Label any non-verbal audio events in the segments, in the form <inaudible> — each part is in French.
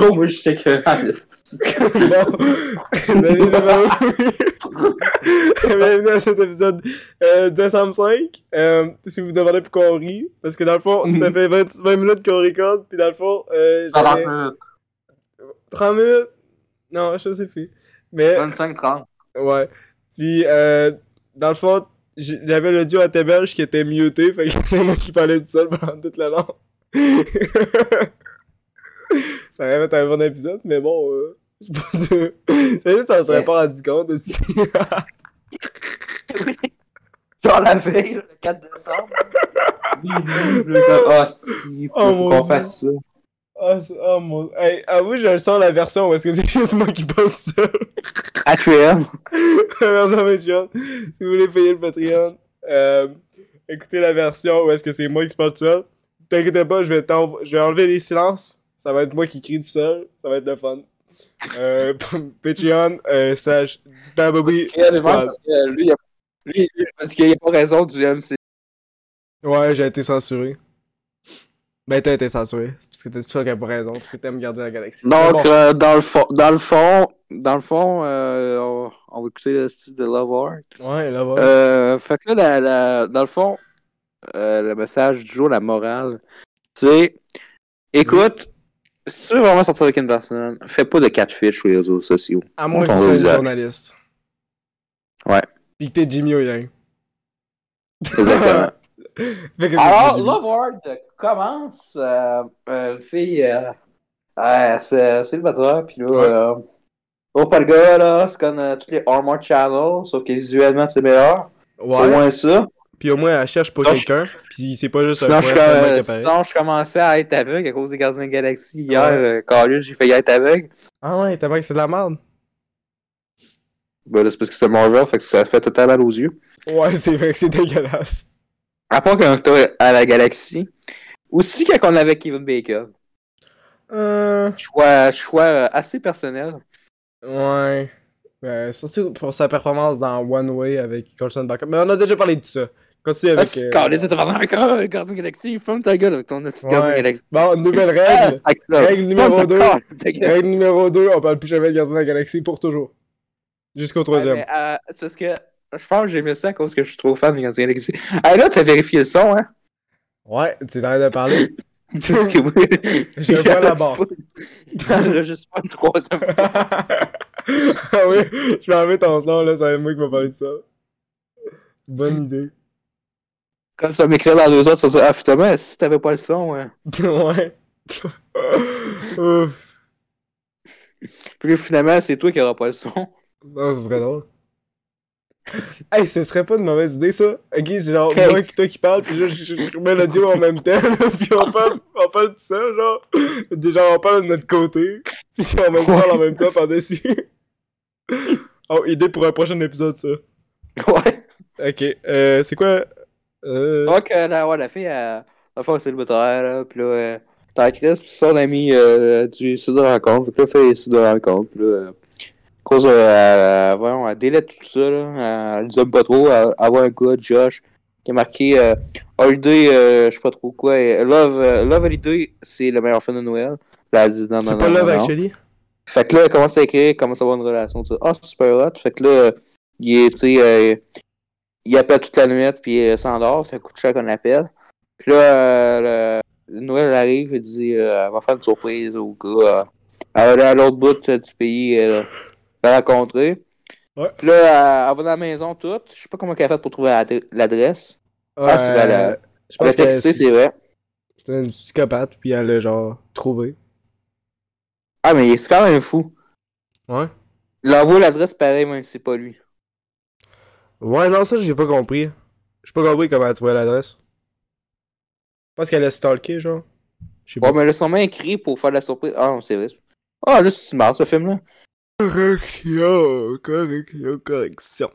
trop, moi, j'étais que. bon, bienvenue, bienvenue à cet épisode euh, décembre 5. Euh, si vous vous demandez pourquoi on rit, parce que dans le fond, ça fait 20, 20 minutes qu'on recorde, puis dans le fond, euh, j'avais... 30 minutes? Non, je sais plus. Mais, 25-30. ouais. Puis, euh, dans le fond, j'avais l'audio à Tébelge qui était muté, fait que <laughs> c'est moi qui parlais tout seul pendant toute la langue. <laughs> ça aurait fait un bon épisode, mais bon, euh, je suis pas sûr. C'est juste que ça serait pas rendu compte aussi. <laughs> Genre la veille, le 4 décembre. Ah, si, Oh, qu'on fasse ça. oh, oh mon. Hey, avoue, je le sens la version où est-ce que c'est <laughs> juste moi qui parle seul. Patreon. la version Patreon. Si vous voulez payer le Patreon, euh, écoutez la version où est-ce que c'est moi qui parle tout seul. T'inquiète pas, je vais, t'env- je vais enlever les silences. Ça va être moi qui crie tout seul. Ça va être le fun. Euh, <laughs> Patreon, euh, Babobi Squad. Parce que lui, il a... lui, lui, parce qu'il n'y a pas raison du MC. Ouais, j'ai été censuré. Ben, t'as été censuré. C'est parce que t'as sûr qu'il y a pas raison. Parce que t'aimes garder la galaxie. Donc, bon. euh, dans le fond, dans le fond, dans le fond, euh, on, on va écouter le style de Love Art. Ouais, là, va. Euh, fait que là, la- la- dans le fond, euh, le message du jour, la morale, c'est écoute, si tu veux vraiment sortir avec une personne, fais pas de catfish sur les réseaux sociaux. à moins que tu sois usage. journaliste. Ouais. Pis que t'es Jimmy O'Yang. Exactement. <laughs> Alors. Love Art commence, euh, euh, une fille, euh, euh, c'est célibataire, puis là, Ouais. euh, oh, pas le gars, là, c'est comme euh, tous les Armor Channel, sauf que visuellement, c'est meilleur. Au Ouais. moins ça. Pis au moins, elle cherche pas Sinon, je- quelqu'un. Pis c'est pas juste Sinon un je, euh, sinon, je commençais à être aveugle à cause des Gardiens de la Galaxie. Hier, Ouais. euh, Carlis, j'ai failli être aveugle. Ah ouais, t'as que c'est de la merde. Ben là, c'est parce que c'est Marvel, fait que ça fait totalement mal aux yeux. Ouais, c'est vrai que c'est dégueulasse. À part t'es à la Galaxie. Aussi quand on avait Kevin Bacon. Euh. Choix, choix euh, assez personnel. Ouais. Ben, surtout pour sa performance dans One Way avec Colson Backup. Mais on a déjà parlé de ça. Continue Ah, avec. si euh, encore euh, Gardien de la Galaxie. Ferme ta gueule avec ton petit Gardien de la Ouais. Galaxie. Bon, nouvelle Ah, règle. c'est. Règle numéro Ferme ta deux. Carlis de gueule. Règle numéro 2, on parle plus jamais de Gardien de la Galaxie pour toujours. Jusqu'au Ouais, troisième. euh, c'est parce que je pense que j'ai aimé ça à cause que je suis trop fan des Gardiens de la Galaxie. Ah là, t'as vérifié le son, hein? Ouais, tu t'arrêtes de parler. <laughs> Parce que oui. <laughs> Je vois là-bas. <laughs> T'enregistres pas une troisième fois. ah oui, je vais enlever ton son, là, ça va être moi qui va parler de ça. Bonne idée. Quand ça m'écrit dans deux autres, ça dit Ah, finalement, si t'avais pas le son, ouais. ouais. <laughs> Ouf. Puis finalement, c'est toi qui auras pas le son. Non, ce serait drôle. Hey, ce serait pas une mauvaise idée, ça. Ok, c'est genre moi qui toi qui parle, puis là, je, je, je remets l'audio en même temps, <laughs> puis on parle, on parle de ça, genre. Déjà, on parle de notre côté, puis on même parle en même temps par-dessus. oh, idée pour un prochain épisode, ça. Ouais. Ok, euh, c'est quoi? Euh... Donc, la, ouais, la fille, elle a fait un célibataire, là. Puis là, euh, t'as la crise, puis son ami euh, du site de rencontre. Fait que là, elle fait les sites de rencontre. Puis là, euh, à cause, elle, voyons, elle délète tout ça, là. Elle les aime pas trop. Elle, elle voit un gars, Josh, qui a marqué euh, Holiday, euh, je sais pas trop quoi. et Love, euh, Love Holiday, c'est le meilleur film de Noël. Là, elle dit non, non, C'est non. pas non, Love non. Actually? Fait que là, elle commence à écrire, commence à avoir une relation. Tu sais, ah, c'est super hot. Fait que là, il est, tu sais, euh, il appelle toute la nuit, puis il s'endort. C'est un coup de chat qu'on appelle. Puis là, euh, le- Noël arrive, il dit, euh, elle va faire une surprise au gars. euh, elle va aller à l'autre bout du pays, la rencontrer. Ouais. Puis là, elle, elle va dans la maison toute. Je sais pas comment elle a fait pour trouver l'adre- l'adresse. Ah, c'est la- je Elle pense a c'est vrai. c'est une psychopathe, puis elle a genre trouvé. Ah, mais c'est quand même fou. Ouais. Il envoie l'adresse pareil, même si c'est pas lui. Ouais, non, ça, j'ai pas compris. J'ai pas compris comment tu vois l'adresse. Je pense qu'elle a stalké, genre. Je sais Ouais, pas. mais elle a sûrement écrit pour faire la surprise. Ah, non, c'est vrai. Ah, là, c'est marre, ce film-là. Correction, correction, correction.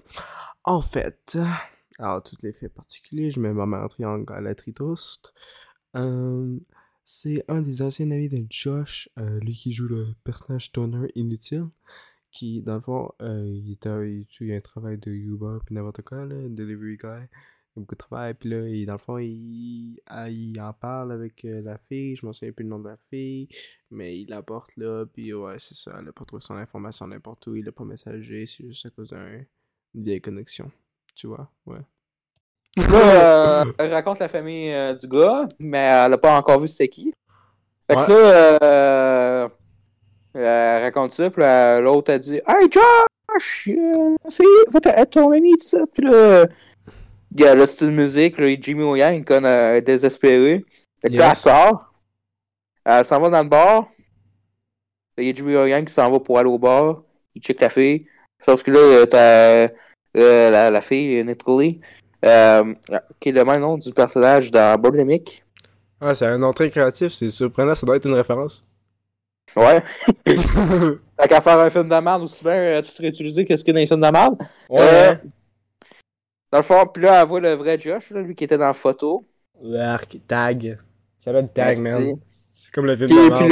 En fait, alors, tous les faits particuliers, je mets ma main en triangle à la tritoste. Euh, c'est un des anciens amis de Josh, euh, lui qui joue le personnage stoner inutile, qui, dans le fond, euh, il, était, il, il a un travail de Uber puis n'importe quoi, là, delivery guy. Il a beaucoup de travail, puis là, il- dans le fond, il, ah, il en parle avec euh, la fille, je m'en souviens plus le nom de la fille, mais il la porte là, puis ouais, c'est ça, elle a pas trouvé son information n'importe où, il a pas messagé, c'est juste à cause d'un- d'une vieille connexion, tu vois, ouais. <laughs> Là, euh, elle raconte la famille du gars, mais elle a pas encore vu c'était qui. Fait Ouais. que là, euh, elle raconte ça, puis là, l'autre a dit Hey Josh, euh, c'est votre- ton ami, tout ça. Puis là, il y a le style de musique, là, Jimmy O Yang, comme euh, désespéré. Fait que Yeah. elle sort, elle s'en va dans le bar. Il y a Jimmy O Yang qui s'en va pour aller au bar, il check la fille. Sauf que là, euh, t'as euh, la, la fille, Natalie, euh, qui est le même nom du personnage dans Birdemic. Ah, c'est un nom très créatif, c'est surprenant, ça doit être une référence. Ouais. <laughs> Fait qu'à faire un film de merde, aussi bien euh, tout réutiliser qu'est-ce qu'il y a dans les films de merde. Ouais, Euh, hein. Dans le fond, puis là, elle voit le vrai Josh, là, lui qui était dans la photo. L'arc, tag. Ça s'appelle Tag, man. C'est comme le film Puis, de merde.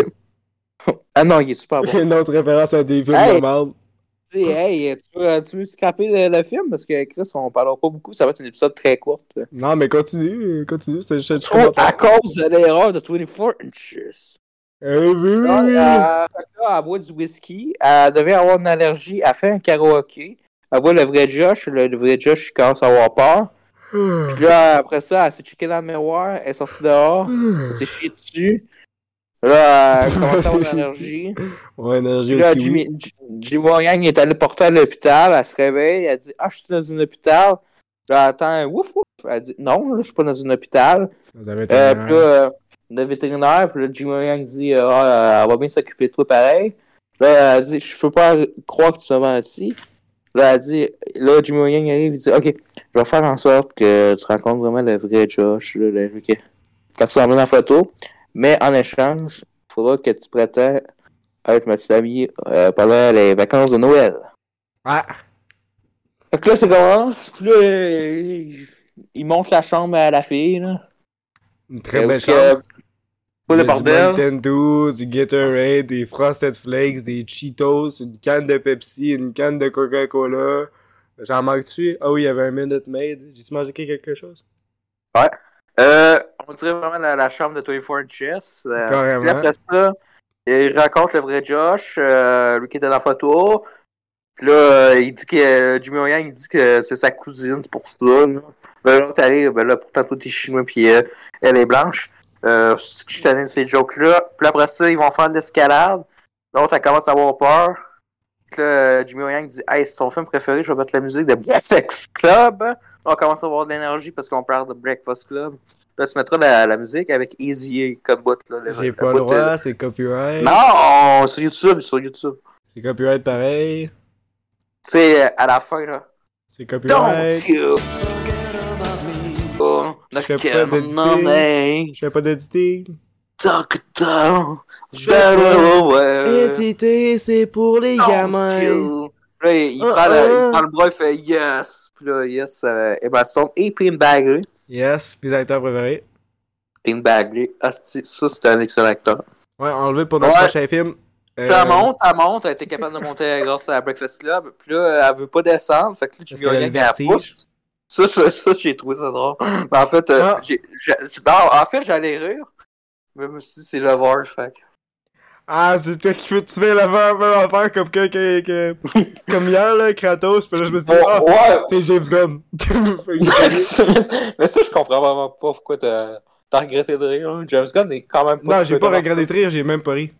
le- <laughs> Ah non, il est super bon. <laughs> Une autre référence à des films Hey. de merde. Tu hey, tu veux, tu veux scraper le, le film? Parce que Chris, on parlera pas beaucoup, ça va être un épisode très court. Non, mais continue, continue, c'était juste un à cause de l'erreur de 24 inches. Euh, oui, oui, Là, oui. elle, là, boit du whisky, elle devait avoir une allergie, elle fait un karaoké. Elle voit le vrai Josh, le, le vrai Josh commence à avoir peur. Puis là, après ça, elle s'est checkée dans le miroir, elle est sortie dehors, elle s'est chiée dessus. Là, elle commence à avoir une <laughs> allergie. Ouais, énergie Puis là. Jimmy, Jimmy Wang est allé porter à l'hôpital, elle se réveille, elle dit Ah, je suis dans un hôpital. Là, elle attend, ouf, ouf. Elle dit Non, là, je suis pas dans un hôpital. Été Euh, puis là, euh, le vétérinaire, puis là, Jimmy Yang dit euh, Ah, elle va bien s'occuper de toi pareil. Là, elle dit Je peux pas croire que tu m'as menti. Là, elle dit Là, Jimmy Yang arrive, il dit Ok, je vais faire en sorte que tu rencontres vraiment le vrai Josh, là, le, qui qui ressemble dans la photo. Mais en échange, il faudra que tu prétends être ma petite amie euh, pendant les vacances de Noël. Fait que là, ça commence, puis là, il, il monte la chambre à la fille, là. Une très belle chambre. Pas de bordel. Du Dew, du Gatorade, des Frosted Flakes, des Cheetos, une canne de Pepsi, une canne de Coca-Cola. J'en manque-tu? Ah oui, il y avait un Minute Maid. J'ai-tu mangé quelque chose? Euh, on dirait vraiment la, la chambre de 24 Chess. Euh, Carrément. Après ça, il raconte le vrai Josh, euh, lui qui était dans la photo. Puis là, euh, il dit que Jimmy Yang, il dit que c'est sa cousine, c'est pour ça. Là, ben, là ben là, pourtant, toi, t'es chinois, puis euh, elle est blanche. Euh, je de ces jokes-là. Puis après ça, ils vont faire de l'escalade. L'autre, elle commence à avoir peur. Puis là, euh, Jimmy Yang dit Hey, c'est ton film préféré, je vais mettre la musique de Breakfast Club. Là, on commence à avoir de l'énergie parce qu'on parle de Breakfast Club. Là, tu mettras la, la musique avec Easy comme bout. Là, J'ai pas le droit, euh, c'est copyright. Non, sur YouTube, sur YouTube. C'est copyright pareil. Tu sais, à la fin, là. C'est Don't copyright. you Oh, Je fais pas me, Je fais pas d'editing. talk down. Éditer, c'est pour les gamins. you. Là, il, Ah, prend le, ah. il prend le bras, il fait yes. Puis là, yes, euh, Emma Stone et Pin Bagley. Yes, mes acteurs préférés. Pin Bagley. Ah, c'est- ça, c'est un excellent acteur. Ouais, enlevé pour notre Ouais. prochain film. Puis Euh, elle monte, elle monte, elle était capable de monter grâce à Breakfast Club. Puis là, elle veut pas descendre. Fait que là, tu Parce qu'elle a le viens la vertige. pousse. Ça, ça, ça, j'ai trouvé ça drôle. Mais en fait, euh, Ah. j'ai, non, en fait, j'allais rire. Mais je me suis dit, c'est le voir, fait Ah, c'est toi qui veux tuer la même affaire comme que, que, que- <laughs> comme hier, là, Kratos. Puis là, je me suis dit, ah, ouais. c'est James Gunn. <laughs> mais ça, je comprends vraiment pas pourquoi t'as, t'as regretté de rire. hein. James Gunn est quand même pas non, j'ai pas regardé de rire, j'ai même pas ri.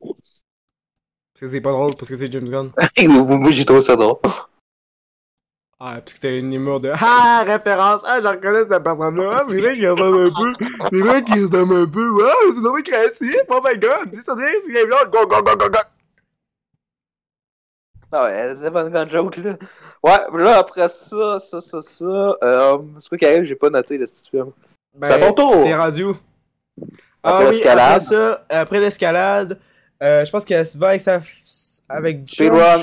Parce que c'est pas drôle, parce que c'est James Gunn. <laughs> Moi, j'ai trouvé ça drôle. Ah, parce que t'as une humour de <laughs> Ah, référence! Ah, je reconnais cette personne-là! Ah, c'est vrai qu'il ressemble un peu! C'est vrai qu'il ressemble un peu! Wow, c'est vraiment créatif! Oh my god! Dis ça, dis, c'est bien! Go, go, go, go, go! Ah ouais, c'est pas une grande joke, là. Ouais, là, après ça, ça, ça, ça, euh, c'est quoi qui arrive? J'ai pas noté le petit film. c'est à ton tour! Ben, T'es rendu où? Ah Après oui, l'escalade. après ça, après l'escalade, euh, je pense qu'elle se va avec sa... avec Speedrun.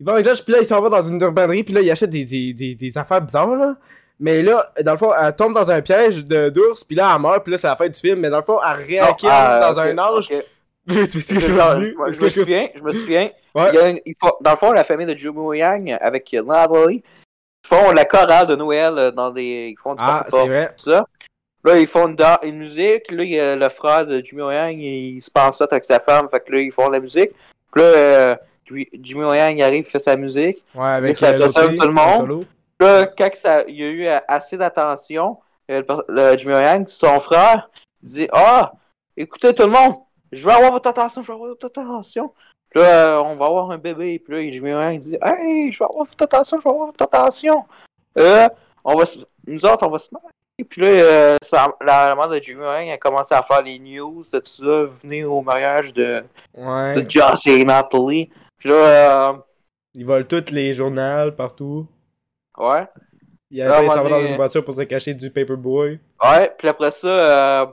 Il va avec Josh, puis là, il s'en va dans une urbanerie, puis là, il achète des, des, des, des affaires bizarres, là. Mais là, dans le fond, elle tombe dans un piège de d'ours, puis là, elle meurt, puis là, c'est la fin du film. Mais dans le fond, elle réincarne Ah, dans un âge. <laughs> tu sais que je me Je me souviens, je me souviens. Ouais. Il y a une- il faut- dans le fond, la famille de Jimmy Yang avec Natalie font la chorale de Noël euh, dans des. Ils font du Ah, c'est vrai. tout ça. Là, ils font une, musique. Là, il y a le frère de Jimmy Yang, il se passe ça avec sa femme. Fait que là, ils font la musique. Puis là, euh, Jimmy Jimmy Yang arrive, fait sa musique. Ouais, avec ça tout le monde. Là, quand ça, il y a eu euh, assez d'attention, euh, le, per- le Jimmy Yang, son frère, dit Ah, écoutez tout le monde, je veux avoir votre attention, je veux avoir votre attention. Puis là, euh, on va avoir un bébé. Puis là, Jimmy Yang dit Hey, je veux avoir votre attention, je veux avoir votre attention. Euh, on va nous autres, on va se marier. Puis là, euh, ça- la, la mère de Jimmy Yang a commencé à faire les news de tout ça, venez au mariage de, Ouais. de et Natalie. Puis là, euh, Ils volent tous les journaux partout. ouais. Il avait moment s'en va dans une voiture pour se cacher du paperboy. Ouais, puis après ça, euh,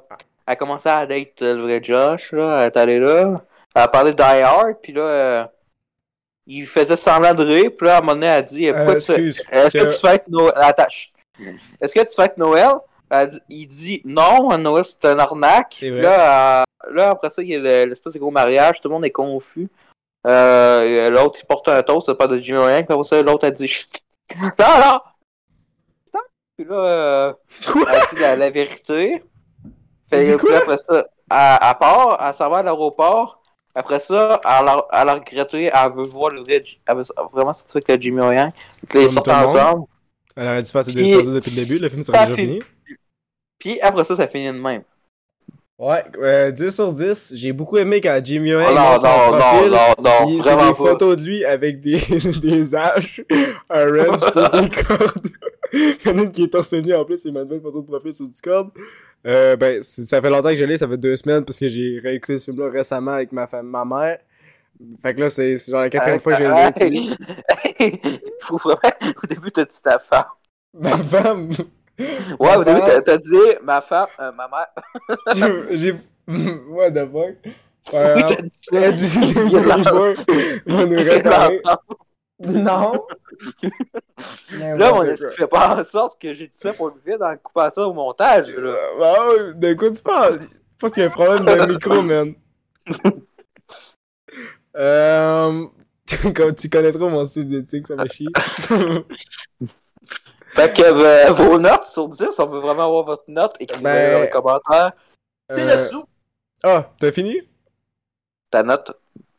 elle a commencé à date le vrai Josh, là, elle est allée là, elle a parlé de Die Hard, puis là, euh, il faisait semblant de rire, puis là, à un moment donné, elle a dit, Euh, est-ce que que- tu fêtes Noël, est-ce que tu fêtes Noël? Dit- il dit, non, Noël, c'est un arnaque, vrai. là, euh, là, après ça, il y a le- l'espèce de gros mariage, tout le monde est confus, euh, l'autre, il porte un toast, ça parle de Jimmy Ryan, puis après ça, l'autre a dit, <laughs> non, non, puis là, euh, elle dit la, la vérité. Fait que, puis après ça, elle, elle part, elle s'en va à l'aéroport. Après ça, elle a, elle a regretté, elle veut voir le vrai, elle veut vraiment sortir avec le Jimmy là, ils sortent ensemble. Elle aurait dû faire ses deux depuis le début, le film serait déjà fini. Puis après ça, ça finit de même. Ouais, euh, 10 sur 10. J'ai beaucoup aimé quand Jimmy Yang Oh, non, montre son non, non, profil. non, non, vraiment des pas. photos de lui avec des, <laughs> des haches, un wrench pour des <laughs> cordes. Il y en a une qui est torse nu en plus, c'est ma nouvelle photo de profil sur Discord. Euh, ben, ça fait longtemps que je l'ai, ça fait deux semaines parce que j'ai réécouté ce film-là récemment avec ma, femme, ma mère. Fait que là, c'est genre la quatrième fois que je l'ai. Hey, <laughs> Faut vraiment, au début, t'as dit ta femme. Ma femme! Ouais, au début, t'as dit ma femme, euh, ma mère. <laughs> J'ai. <laughs> What the fuck? Ouais, Oui, t'as dit ça. Non! Là, est-ce qu'il fait pas en sorte que j'ai dit ça pour le vide en coupant ça au montage, là? Euh, bah ouais, de quoi tu parles? Je pense qu'il y a un problème de micro, man. <laughs> euh. Comme tu connais trop mon style d'éthique, ça me chie. Fait que euh, vos notes sur 10, on veut vraiment avoir votre note, écrivez Ben, dans les commentaires. C'est euh, dessous ah, t'as fini? ta note.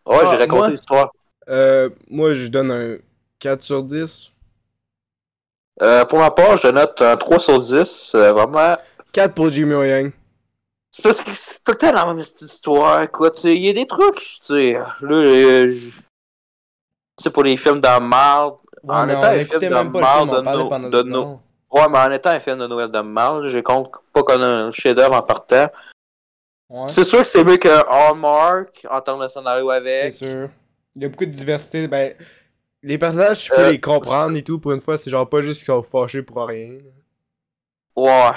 Ouais, Ah, j'ai raconté l'histoire. Euh, moi, je donne un 4 sur 10. Euh, pour ma part, je note un 3 sur 10. euh, vraiment. 4 pour Jimmy Yang. C'est parce que c'est tout le temps la même petite histoire. Écoute, il y a des trucs, tu sais. Là, euh, je- tu sais, pour les films de marde. Ouais, en mais étant on un film de on de. Ouais, mais en étant un film de Noël de marde, je compte pas qu'on a un chef-d'œuvre en partant. Ouais, C'est sûr que c'est mieux que Hallmark en termes de scénario c'est avec. sûr. Il y a beaucoup de diversité. Ben, les personnages, je peux Euh, les comprendre et tout. Pour une fois, c'est genre pas juste qu'ils sont fâchés pour rien. Ouais.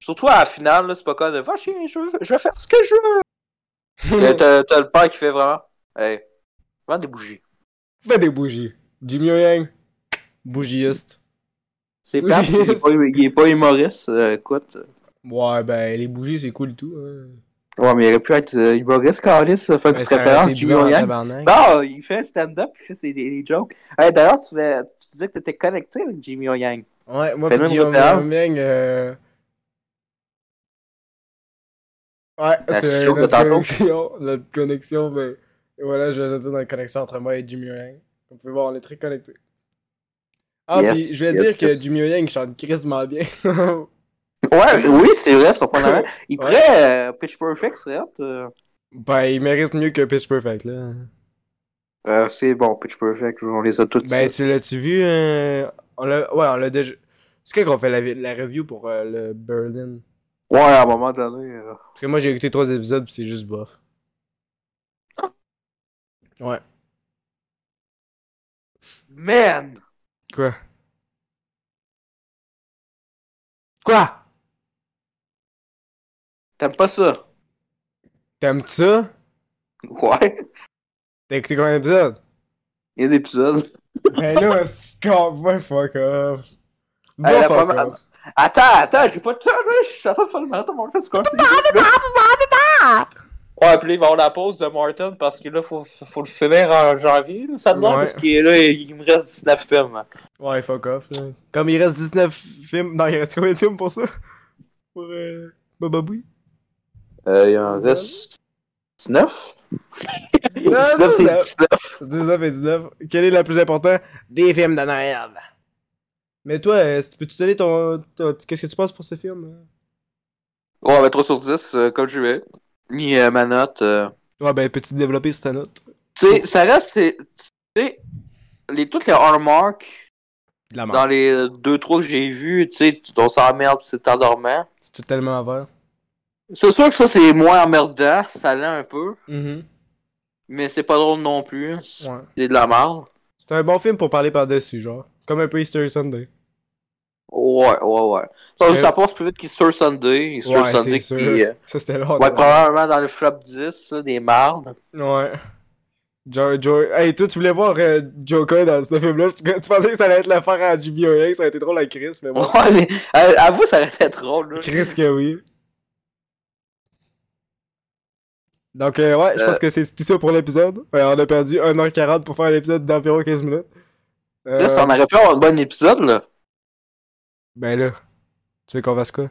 Surtout à la finale, c'est pas comme de va chier, je veux, je veux faire ce que je veux. Euh, <laughs> T'as t'as le père qui fait vraiment. Hey, vends des bougies. Fais des bougies. Jimmy Yang, bougiiste. C'est pas, il est pas humoriste, euh, écoute. Ouais, ben, les bougies, c'est cool et tout. Hein. Ouais, mais il aurait pu être euh, humoriste, Carlis, faire une Ben, petite ça aurait référence, Jimmy tabarnak. Non, il fait un stand-up, il fait ses, des, des jokes. Hey, D'ailleurs, tu, tu disais que t'étais connecté avec Jimmy O. Yang. Ouais, moi, Fais pis même Guillaume référence. Yang, euh... Ouais, La c'est notre connexion. <laughs> Notre connexion, ben... Voilà, je vais le dire la connexion entre moi et Jimmy Yang. Comme vous pouvez voir, on est très connectés. Ah, Yes, puis je vais yes, dire que yes. Jimmy Yang chante crissement bien. <laughs> Ouais, oui, c'est vrai, surprenamment. Il Ouais. pourrait euh, Pitch Perfect, c'est hot. euh. ben, il mérite mieux que Pitch Perfect, là. Euh, c'est bon, Pitch Perfect, on les a toutes. Ben, tu l'as-tu vu? euh, On l'a... Ouais, on l'a déjà... C'est quand qu'on fait la, la review pour euh, le Berlin? Ouais, à un moment donné. euh. Parce que moi, j'ai écouté trois épisodes, pis c'est juste bof. Ouais. Man! Quoi? Quoi? T'aimes pas ça? T'aimes ça? Ouais. T'as écouté combien d'épisodes? Il y a des épisodes. Ben là, c'est con, va fuck off. Va Hey, la fuck première- off. Attends, attends, j'ai pas de temps, là. Je suis en train de faire le marathon, mon frère, tu conseilles. Ouais, puis là, il va avoir la pause de Martin parce que là, faut, faut le finir en janvier, là, ça Ouais. parce qu'il est là, il, il me reste 19 films. hein. Ouais, fuck off. Là. Comme il reste 19 films. Non, il reste combien de films pour ça? Pour euh, Baba Booey Euh, il en reste 19? <laughs> Non, 19, c'est 19. 19. 19 et 19. Quel est le plus important? Des films de Noël. Mais toi, euh, peux-tu donner ton. ton- Qu'est-ce que tu penses pour ce film? Ouais, ben 3 sur 10, euh, comme je vais. Ni euh, ma note. euh. Ouais, ben, peux-tu développer sur ta note? C'est, ça reste, c'est, tu sais, les, toutes les hallmarks De la dans les 2-3 que j'ai vus, tu sais, on s'emmerde pis c'est endormant. C'est tellement à faire. C'est sûr que ça, c'est moins emmerdant, ça l'est un peu, Mhm. mais c'est pas drôle non plus. C'est Ouais. de la merde. C'est un bon film pour parler par-dessus, genre. Comme un peu Easter Sunday. Ouais, ouais, ouais. Ça, passe plus vite qu'Easter Sunday. Easter Ouais, Sunday qui, euh, Ça, c'était long. ouais, probablement dans le flop 10, là, des mardes. Ouais. Joe, Joe... Hey, toi, tu voulais voir euh, Joker dans ce film-là? Tu, tu pensais que ça allait être l'affaire à JBO, ça a été drôle à Chris, mais bon. Ouais, mais euh, avoue, ça aurait été drôle. Là. Chris que oui. Donc, euh, ouais, je Euh. pense que c'est tout ça pour l'épisode. Ouais, on a perdu 1h40 pour faire un épisode d'environ 15 minutes. Euh, Là, ça, on aurait pu avoir un bon épisode, là. Ben là, tu veux qu'on fasse quoi?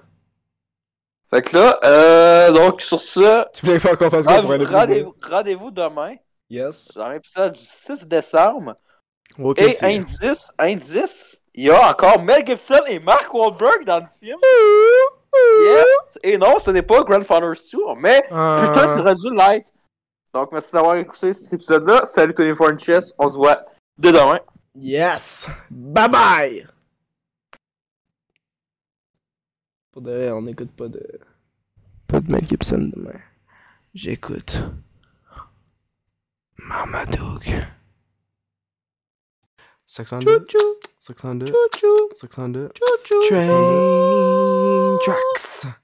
Fait que là, euh, donc, sur ça, Tu voulais faire qu'on fasse quoi pour un épisode? rendez-vous rendez-vous demain, Yes. dans l'épisode du 6 décembre. Ok, Et indice, indice, il y a encore Mel Gibson et Mark Wahlberg dans le film. Yes! Et non, ce n'est pas Grandfather's Tour, mais Ah. putain, c'est rendu light. Donc, merci d'avoir écouté cet épisode-là. Salut Tony Chess, on se voit dès demain. Yes! Bye bye! Pour de vrai, on n'écoute pas de. Pas de Mel Gibson demain. J'écoute. Marmaduke. 602. 602. 602. Train tracks.